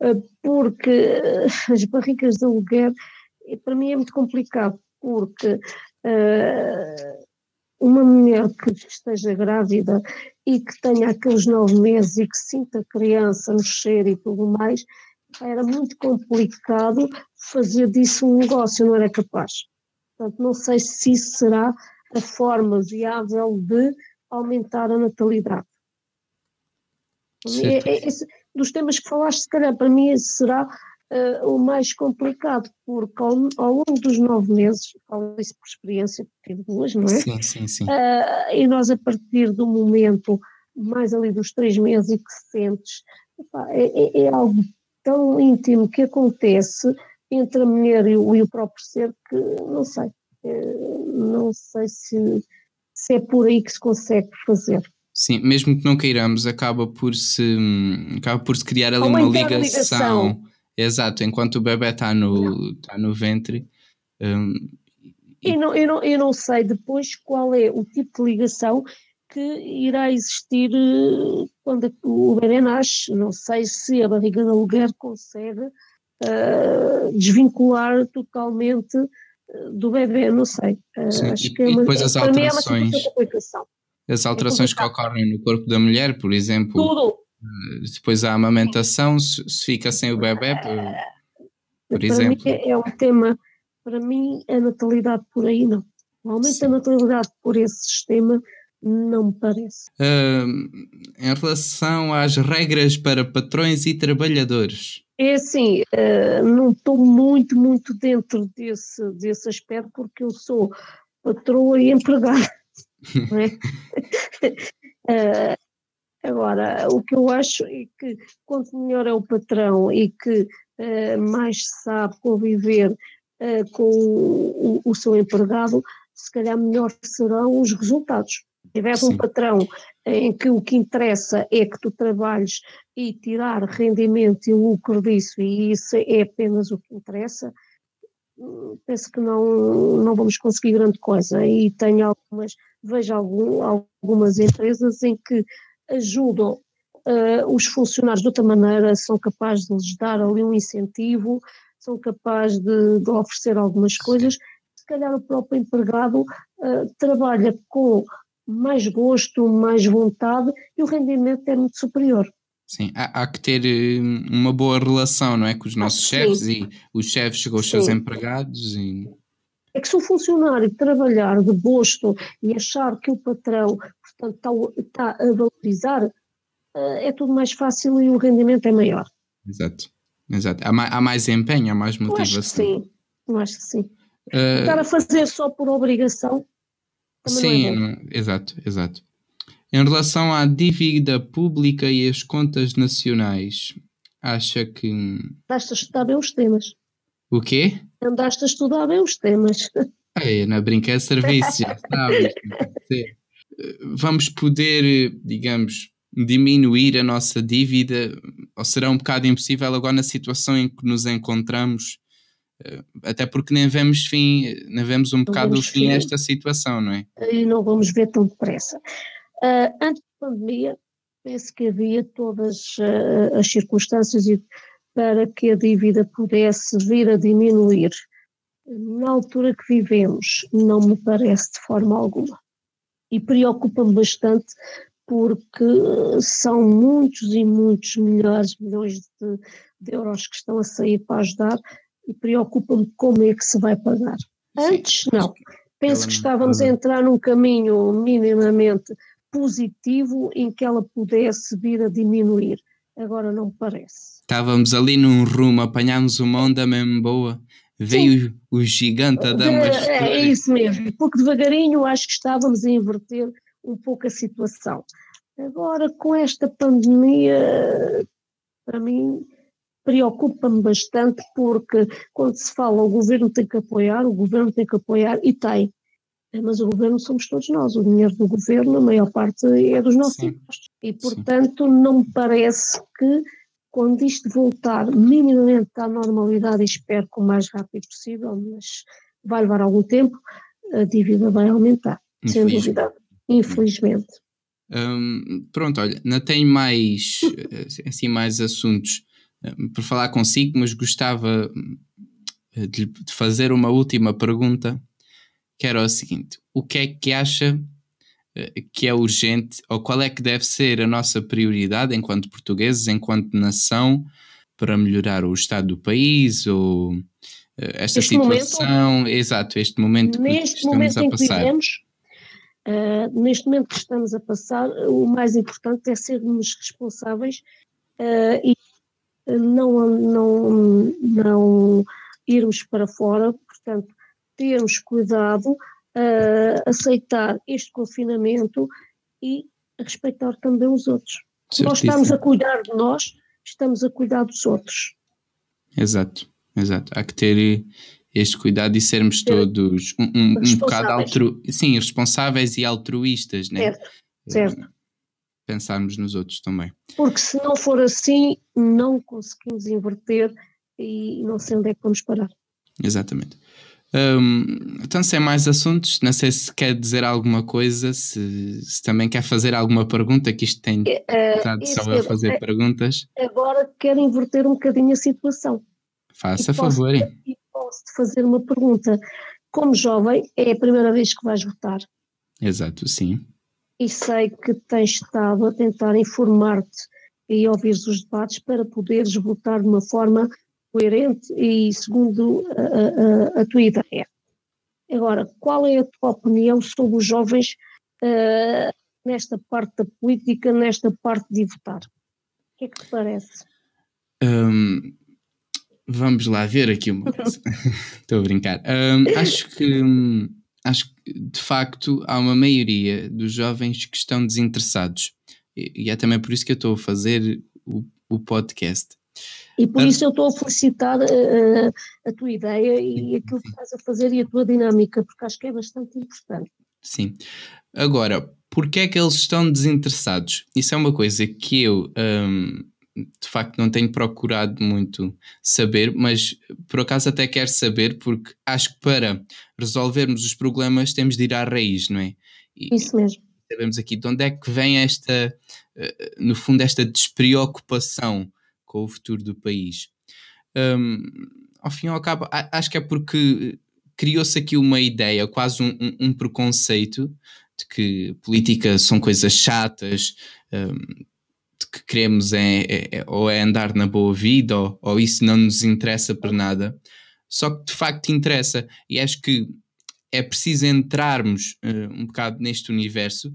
Eh, porque eh, as barrigas de aluguer, eh, para mim é muito complicado, porque uh, uma mulher que esteja grávida e que tenha aqueles nove meses e que sinta a criança cheiro e tudo mais, era muito complicado fazer disso um negócio, não era capaz. Portanto, não sei se isso será a forma viável de aumentar a natalidade. É, é, esse, dos temas que falaste, se calhar para mim esse será uh, o mais complicado, porque ao, ao, longo dos nove meses, falo isso por experiência, tive duas, não é? Sim, sim, sim. Uh, e nós a partir do momento mais ali dos três meses e que sentes, é, é, é, algo tão íntimo que acontece entre a mulher e o, e o próprio ser que não sei, uh, não sei se, se é por aí que se consegue fazer. Sim, mesmo que não queiramos, acaba por se, acaba por se criar ali uma ligação. ligação. Exato, enquanto o bebê está no, tá no ventre. Um, e... eu, não, eu, não, eu não sei depois qual é o tipo de ligação que irá existir eh, quando o bebê nasce. Não sei se a barriga da mulher consegue uh, desvincular totalmente do bebê, não sei. Uh, Sim, acho e, que é uma, depois as alterações. É uma as é alterações que ocorrem no corpo da mulher, por exemplo. Tudo. Eh, depois a amamentação, se, se fica sem o bebê, por, por exemplo. É, é um tema, para mim, a natalidade por aí não. O aumento da natalidade por esse sistema não me parece. Uh, em relação às regras para patrões e trabalhadores. É assim, uh, não estou muito, muito dentro desse, desse aspecto, porque eu sou patroa e empregada. É? uh, agora, o que eu acho é que quanto melhor é o patrão e que uh, mais sabe conviver com o, o, seu empregado, se calhar melhor serão os resultados. Se tiver um patrão em que o que interessa é que tu trabalhes e tirar rendimento e lucro disso, e isso é apenas o que interessa, penso que não, não vamos conseguir grande coisa. E tenho algumas, vejo algum, algumas empresas em que ajudam uh, os funcionários de outra maneira, são capazes de lhes dar ali um incentivo, são capazes de, de oferecer algumas coisas. Se calhar o próprio empregado uh, trabalha com mais gosto, mais vontade e o rendimento é muito superior. Sim, há, há, que ter hum, uma boa relação, não é? Com os nossos ah, chefes e os chefes com os sim. seus empregados. E... É que se o funcionário trabalhar de gosto e achar que o patrão portanto, está, está a valorizar, eh, é tudo mais fácil e o rendimento é maior. Exato, exato. Há mais, há mais empenho, há mais motivação. Eu acho que sim, eu acho que sim. Uh... Estar a fazer só por obrigação. É sim, é exato, exato. Em relação à dívida pública e as contas nacionais, acha que. Andaste a estudar bem os temas. O quê? Andaste a estudar bem os temas. É, na brincadeira serviço, já sabes. Vamos poder, digamos, diminuir a nossa dívida, ou será um bocado impossível agora na situação em que nos encontramos, eh, até porque nem vemos fim, nem vemos um bocado o fim a esta situação, não é? E não vamos ver tão depressa. Uh, antes da pandemia, penso que havia todas uh, as circunstâncias para que a dívida pudesse vir a diminuir. Na altura que vivemos, não me parece de forma alguma. E preocupa-me bastante porque são muitos e muitos milhares, milhões de, de euros que estão a sair para ajudar e preocupa-me como é que se vai pagar. Antes, não. Penso que estávamos a entrar num caminho minimamente positivo em que ela pudesse vir a diminuir. Agora não parece. Estávamos ali num rumo, apanhámos uma onda mesmo boa. Veio Sim. o gigante a dar uma é, é isso mesmo, porque devagarinho acho que estávamos a inverter um pouco a situação. Agora, com esta pandemia, para mim, preocupa-me bastante, porque quando se fala o governo tem que apoiar, o governo tem que apoiar, e tem. Mas o governo somos todos nós, o dinheiro do governo, a maior parte é dos nossos Sim. impostos. E, portanto, Sim. não me parece que, quando isto voltar minimamente à normalidade, espero que o mais rápido possível, mas vai levar algum tempo, a dívida vai aumentar, sem dúvida infelizmente. Um, pronto, olha, não tenho mais, eh, assim, mais assuntos um, para falar consigo, mas gostava eh, de, de, fazer uma última pergunta, que era o seguinte: o que é que acha eh, que é urgente, ou qual é que deve ser a nossa prioridade enquanto portugueses, enquanto nação, para melhorar o estado do país ou esta este situação, momento, exato, este momento que estamos momento a passar. Vivemos, Uh, neste momento que estamos a passar, o mais importante é sermos responsáveis uh, e não, não, não irmos para fora, portanto, termos cuidado, uh, aceitar este confinamento e respeitar também os outros. Certíssimo. Nós estamos a cuidar de nós, estamos a cuidar dos outros. Exato, exato. Há que ter este cuidado e sermos todos um, um, um bocado altru, sim, responsáveis e altruístas, né? Certo, certo. Pensarmos nos outros também. Porque se não for assim, não conseguimos inverter e não sei onde é que vamos parar. Exatamente. Um, então, sem mais assuntos, não sei se quer dizer alguma coisa, se, se também quer fazer alguma pergunta, que isto tem uh, estado só a fazer é, perguntas. Agora quero inverter um bocadinho a situação. Faça favor. E posso-te fazer uma pergunta. Como jovem, é a primeira vez que vais votar. Exato, sim. E sei que tens estado a tentar informar-te e ouvir os debates para poderes votar de uma forma coerente e segundo a, a, a tua ideia. Agora, qual é a tua opinião sobre os jovens uh, nesta parte da política, nesta parte de votar? O que é que te parece? Um, Vamos lá ver aqui uma coisa. Estou a brincar. Um, acho que acho que de facto há uma maioria dos jovens que estão desinteressados. E, e é também por isso que eu estou a fazer o, o podcast. E por isso eu estou a felicitar uh, a tua ideia e aquilo que estás a fazer e a tua dinâmica, porque acho que é bastante importante. Sim. Agora, porquê é que eles estão desinteressados? Isso é uma coisa que eu um, de facto não tenho procurado muito saber, mas por acaso até quero saber, porque acho que para resolvermos os problemas temos de ir à raiz, não é? E Isso mesmo. Sabemos aqui de onde é que vem esta, eh, no fundo, esta despreocupação com o futuro do país. Um, ao fim e ao cabo, acho que é porque criou-se aqui uma ideia, quase um, um, um, preconceito de que política são coisas chatas, um, que queremos é, é, é, ou é andar na boa vida ou, ou isso não nos interessa por nada. Só que de facto interessa e acho que é preciso entrarmos uh, um bocado neste universo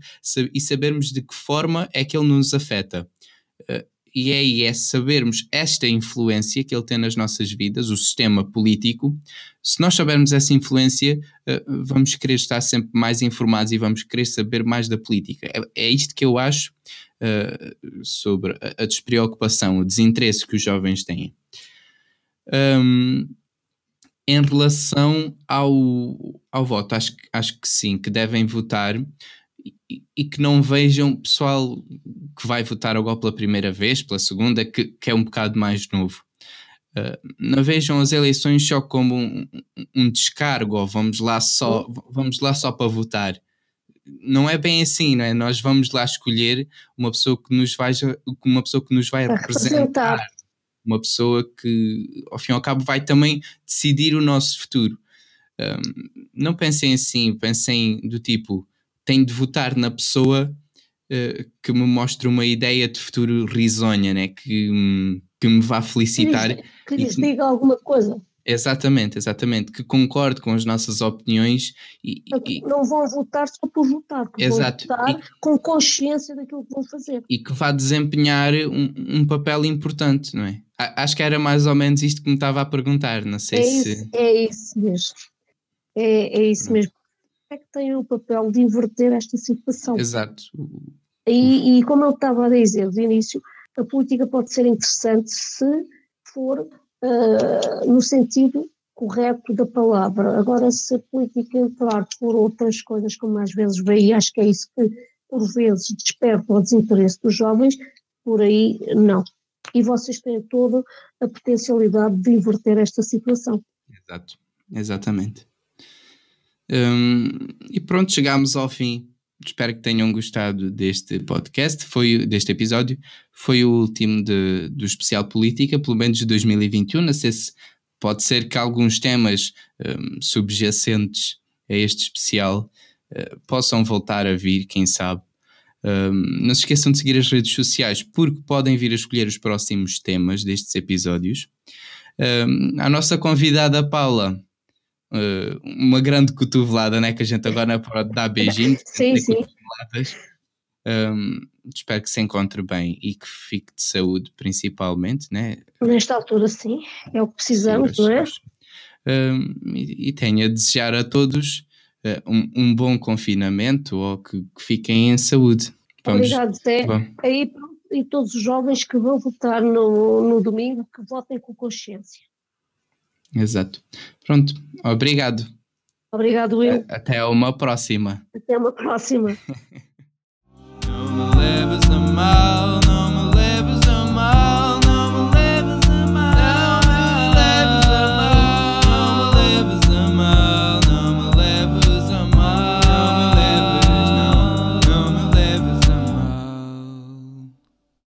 e sabermos de que forma é que ele nos afeta. E é, é sabermos esta influência que ele tem nas nossas vidas, o sistema político. Se nós soubermos essa influência, uh, vamos querer estar sempre mais informados e vamos querer saber mais da política. É, é isto que eu acho uh, sobre a, a, despreocupação, o desinteresse que os jovens têm. Um, em relação ao, ao voto, acho, acho que sim, que devem votar e, e, que não vejam pessoal que vai votar agora pela primeira vez, pela segunda, que, que é um bocado mais novo. Uh, não vejam as eleições só como um, um, descargo ou vamos lá só vamos lá só para votar. Não é bem assim não é? Nós vamos lá escolher uma pessoa que nos vai uma pessoa que nos vai representar. uma pessoa que ao fim e ao cabo vai também decidir o nosso futuro. Um, não pensem assim pensem do tipo tenho de votar na pessoa uh, que me mostre uma ideia de futuro risonha né que hum, que me vá felicitar. Que lhes, que lhes que, diga alguma coisa. Exatamente, exatamente, que concorde com as nossas opiniões e, e não vão votar só por votar, exato, vão votar e, com consciência daquilo que vão fazer. E que vá desempenhar um, um, papel importante, não é? Acho que era mais ou menos isto que me estava a perguntar, não sei é se... Isso, é isso mesmo, é, é isso mesmo. É que tem o papel de inverter esta situação. Exato. E, e como eu estava a dizer de início, a política pode ser interessante se for uh, no sentido correto da palavra. Agora, se a política entrar por outras coisas, como às vezes veio, acho que é isso que por vezes desperta o desinteresse dos jovens, por aí não. E vocês têm toda a potencialidade de inverter esta situação. Exato, exatamente. Hum, e pronto, chegamos ao fim espero que tenham gostado deste podcast, foi deste episódio. Foi o último de, do especial política, pelo menos de 2021. Não sei se pode ser que alguns temas um, subjacentes a este especial uh, possam voltar a vir, quem sabe. Um, não se esqueçam de seguir as redes sociais porque podem vir a escolher os próximos temas destes episódios. Um, a nossa convidada Paula uh, uma grande cotovelada, né? Que a gente agora pode dar beijinhos. sim, sim. Um, espero que se encontre bem e que fique de saúde, principalmente, né? Nesta altura, sim, é o que precisamos, não é? Um, e, e tenho a desejar a todos uh, um, um, bom confinamento ou que, que fiquem em saúde. Vamos, Obrigado, Zé. Aí, e todos os jovens que vão votar no, no domingo, que votem com consciência. Exato. Pronto, obrigado. Obrigado, Will. Até uma próxima. Até uma próxima.